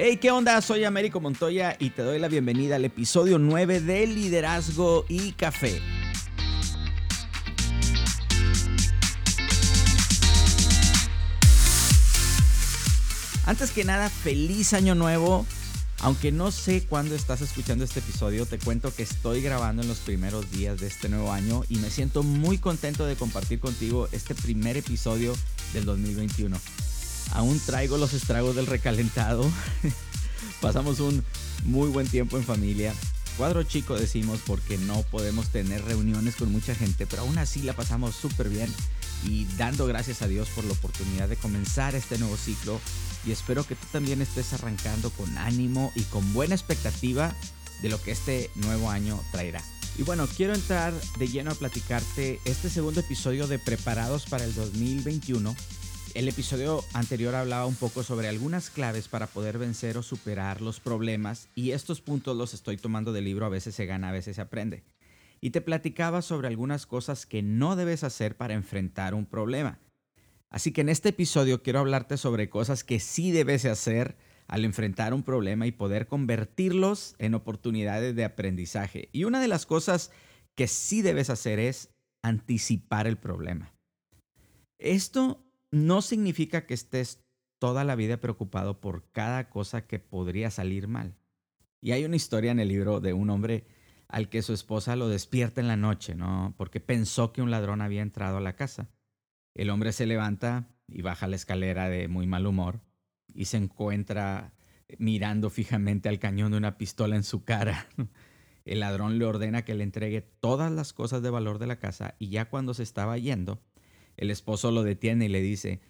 Hey, ¿qué onda? Soy Américo Montoya y te doy la bienvenida al episodio 9 de Liderazgo y Café. Antes que nada, feliz año nuevo. Aunque no sé cuándo estás escuchando este episodio, te cuento que estoy grabando en los primeros días de este nuevo año y me siento muy contento de compartir contigo este primer episodio del 2021. Aún traigo los estragos del recalentado. Pasamos un muy buen tiempo en familia. Cuadro chico decimos porque no podemos tener reuniones con mucha gente, pero aún así la pasamos súper bien y dando gracias a Dios por la oportunidad de comenzar este nuevo ciclo y espero que tú también estés arrancando con ánimo y con buena expectativa de lo que este nuevo año traerá. Y bueno, quiero entrar de lleno a platicarte este segundo episodio de Preparados para el 2021 el episodio anterior hablaba un poco sobre algunas claves para poder vencer o superar los problemas y estos puntos los estoy tomando del libro A veces se gana, a veces se aprende. Y te platicaba sobre algunas cosas que no debes hacer para enfrentar un problema. Así que en este episodio quiero hablarte sobre cosas que sí debes hacer al enfrentar un problema y poder convertirlos en oportunidades de aprendizaje. Y una de las cosas que sí debes hacer es anticipar el problema. Esto no significa que estés toda la vida preocupado por cada cosa que podría salir mal. Y hay una historia en el libro de un hombre al que su esposa lo despierta en la noche, ¿no? Porque pensó que un ladrón había entrado a la casa. El hombre se levanta y baja la escalera de muy mal humor y se encuentra mirando fijamente al cañón de una pistola en su cara. El ladrón le ordena que le entregue todas las cosas de valor de la casa y ya cuando se estaba yendo, el esposo lo detiene y le dice,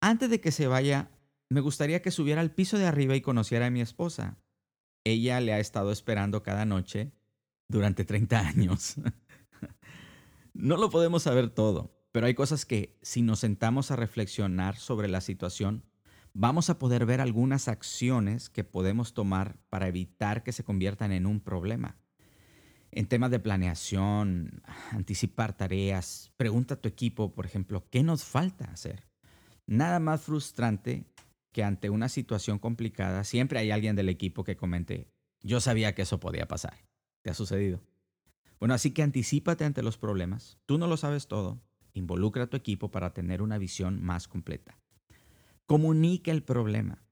antes de que se vaya, me gustaría que subiera al piso de arriba y conociera a mi esposa. Ella le ha estado esperando cada noche durante 30 años. no lo podemos saber todo, pero hay cosas que si nos sentamos a reflexionar sobre la situación, vamos a poder ver algunas acciones que podemos tomar para evitar que se conviertan en un problema en temas de planeación, anticipar tareas, pregunta a tu equipo, por ejemplo, ¿qué nos falta hacer? Nada más frustrante que ante una situación complicada siempre hay alguien del equipo que comente, yo sabía que eso podía pasar. ¿Te ha sucedido? Bueno, así que anticipate ante los problemas. Tú no lo sabes todo. Involucra a tu equipo para tener una visión más completa. Comunica el problema.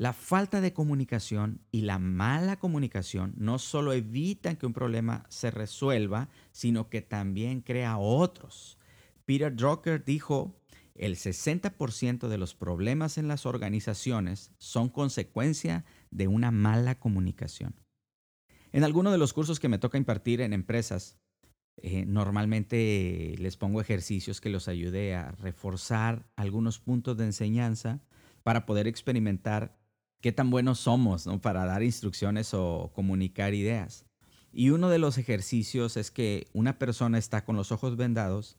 La falta de comunicación y la mala comunicación no solo evitan que un problema se resuelva, sino que también crea otros. Peter Drucker dijo, el 60% de los problemas en las organizaciones son consecuencia de una mala comunicación. En alguno de los cursos que me toca impartir en empresas, eh, normalmente les pongo ejercicios que los ayude a reforzar algunos puntos de enseñanza para poder experimentar qué tan buenos somos para dar instrucciones o comunicar ideas. Y uno de los ejercicios es que una persona está con los ojos vendados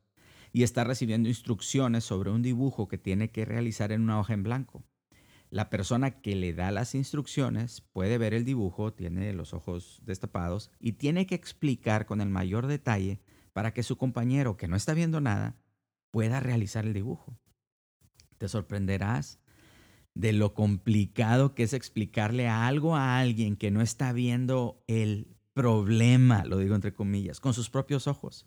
y está recibiendo instrucciones sobre un dibujo que tiene que realizar en una hoja en blanco. La persona que le da las instrucciones puede ver el dibujo, tiene los ojos destapados y tiene que explicar con el mayor detalle para que su compañero, que no está viendo nada, pueda realizar el dibujo. Te sorprenderás de lo complicado que es explicarle algo a alguien que no está viendo el problema, lo digo entre comillas, con sus propios ojos.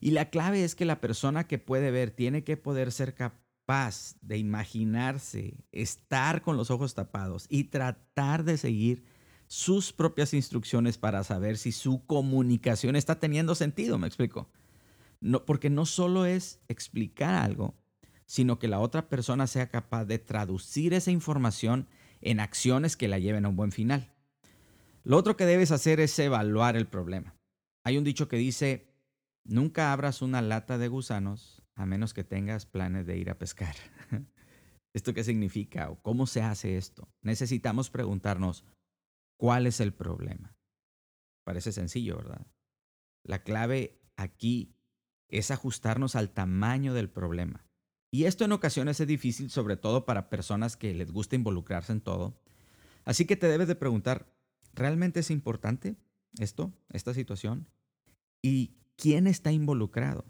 Y la clave es que la persona que puede ver tiene que poder ser capaz de imaginarse, estar con los ojos tapados y tratar de seguir sus propias instrucciones para saber si su comunicación está teniendo sentido, me explico. No, porque no solo es explicar algo, sino que la otra persona sea capaz de traducir esa información en acciones que la lleven a un buen final. Lo otro que debes hacer es evaluar el problema. Hay un dicho que dice, nunca abras una lata de gusanos a menos que tengas planes de ir a pescar. ¿Esto qué significa o cómo se hace esto? Necesitamos preguntarnos, ¿cuál es el problema? Parece sencillo, ¿verdad? La clave aquí es ajustarnos al tamaño del problema. Y esto en ocasiones es difícil, sobre todo para personas que les gusta involucrarse en todo. Así que te debes de preguntar, ¿realmente es importante esto, esta situación? ¿Y quién está involucrado?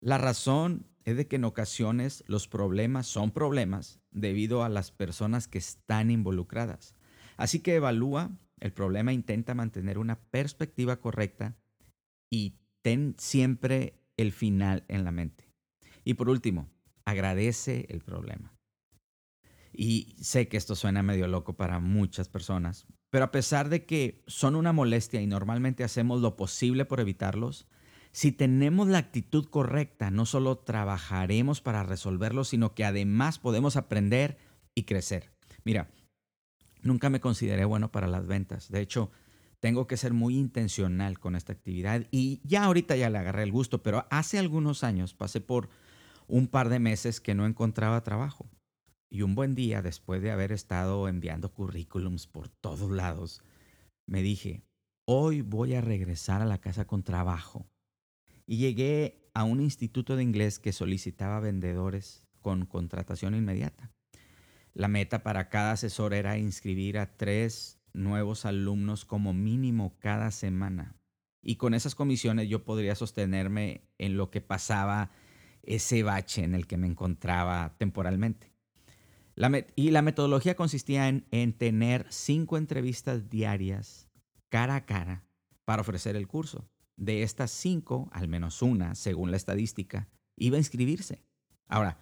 La razón es de que en ocasiones los problemas son problemas debido a las personas que están involucradas. Así que evalúa el problema, intenta mantener una perspectiva correcta y ten siempre el final en la mente. Y por último, agradece el problema. Y sé que esto suena medio loco para muchas personas, pero a pesar de que son una molestia y normalmente hacemos lo posible por evitarlos, si tenemos la actitud correcta, no solo trabajaremos para resolverlos, sino que además podemos aprender y crecer. Mira, nunca me consideré bueno para las ventas. De hecho, tengo que ser muy intencional con esta actividad y ya ahorita ya le agarré el gusto, pero hace algunos años pasé por un par de meses que no encontraba trabajo. Y un buen día, después de haber estado enviando currículums por todos lados, me dije, hoy voy a regresar a la casa con trabajo. Y llegué a un instituto de inglés que solicitaba vendedores con contratación inmediata. La meta para cada asesor era inscribir a tres nuevos alumnos como mínimo cada semana. Y con esas comisiones yo podría sostenerme en lo que pasaba ese bache en el que me encontraba temporalmente y la metodología consistía en, en tener cinco entrevistas diarias cara a cara para ofrecer el curso. De estas cinco, al menos una, según la estadística, iba a inscribirse. Ahora,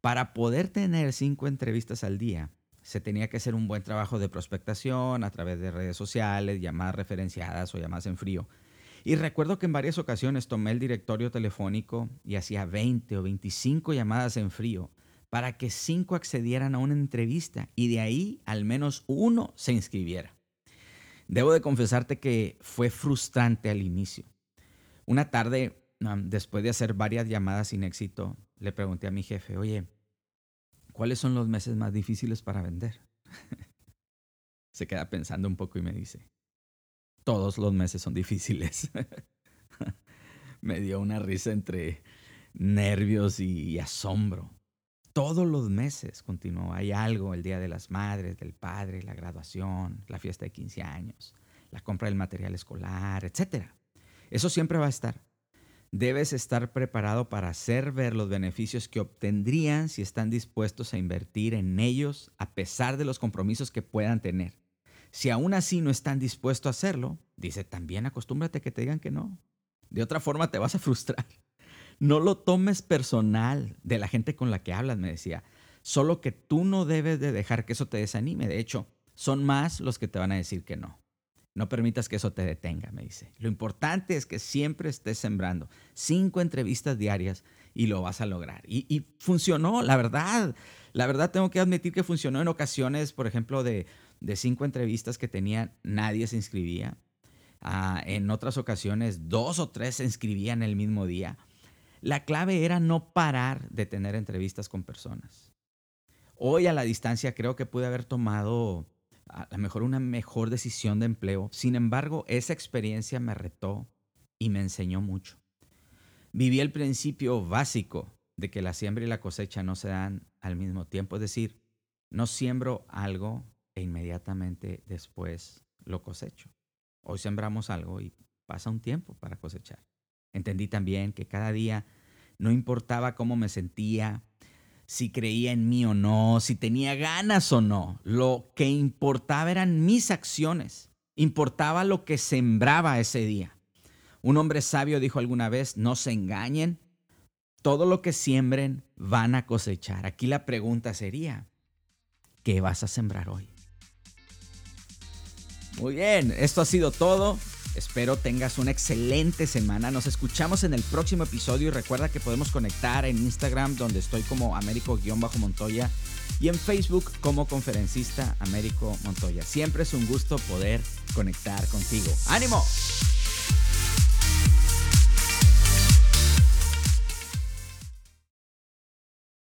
para poder tener cinco entrevistas al día, se tenía que hacer un buen trabajo de prospectación a través de redes sociales, llamadas referenciadas o llamadas en frío. Y recuerdo que en varias ocasiones tomé el directorio telefónico y hacía 20 o 25 llamadas en frío para que cinco accedieran a una entrevista y de ahí al menos uno se inscribiera. Debo de confesarte que fue frustrante al inicio. Una tarde, después de hacer varias llamadas sin éxito, le pregunté a mi jefe, oye, ¿cuáles son los meses más difíciles para vender? se queda pensando un poco y me dice, todos los meses son difíciles. me dio una risa entre nervios y asombro. Todos los meses, continuó, hay algo, el Día de las Madres, del Padre, la graduación, la fiesta de 15 años, la compra del material escolar, etc. Eso siempre va a estar. Debes estar preparado para hacer ver los beneficios que obtendrían si están dispuestos a invertir en ellos a pesar de los compromisos que puedan tener. Si aún así no están dispuestos a hacerlo, dice, también acostúmbrate que te digan que no. De otra forma te vas a frustrar. No lo tomes personal de la gente con la que hablas, me decía. Solo que tú no debes de dejar que eso te desanime. De hecho, son más los que te van a decir que no. No permitas que eso te detenga, me dice. Lo importante es que siempre estés sembrando cinco entrevistas diarias y lo vas a lograr. Y, funcionó, la verdad. La verdad tengo que admitir que funcionó en ocasiones, por ejemplo, de, cinco entrevistas que tenía, nadie se inscribía. Ah, en otras ocasiones, dos o tres se inscribían el mismo día. La clave era no parar de tener entrevistas con personas. Hoy a la distancia creo que pude haber tomado a lo mejor una mejor decisión de empleo. Sin embargo, esa experiencia me retó y me enseñó mucho. Viví el principio básico de que la siembra y la cosecha no se dan al mismo tiempo. Es decir, no siembro algo e inmediatamente después lo cosecho. Hoy sembramos algo y pasa un tiempo para cosechar. Entendí también que cada día no importaba cómo me sentía, si creía en mí o no, si tenía ganas o no. Lo que importaba eran mis acciones. Importaba lo que sembraba ese día. Un hombre sabio dijo alguna vez, no se engañen, todo lo que siembren van a cosechar. Aquí la pregunta sería, ¿qué vas a sembrar hoy? Muy bien, esto ha sido todo. Espero tengas una excelente semana. Nos escuchamos en el próximo episodio y recuerda que podemos conectar en Instagram donde estoy como Américo-Montoya y en Facebook como conferencista Américo Montoya. Siempre es un gusto poder conectar contigo. ¡Ánimo!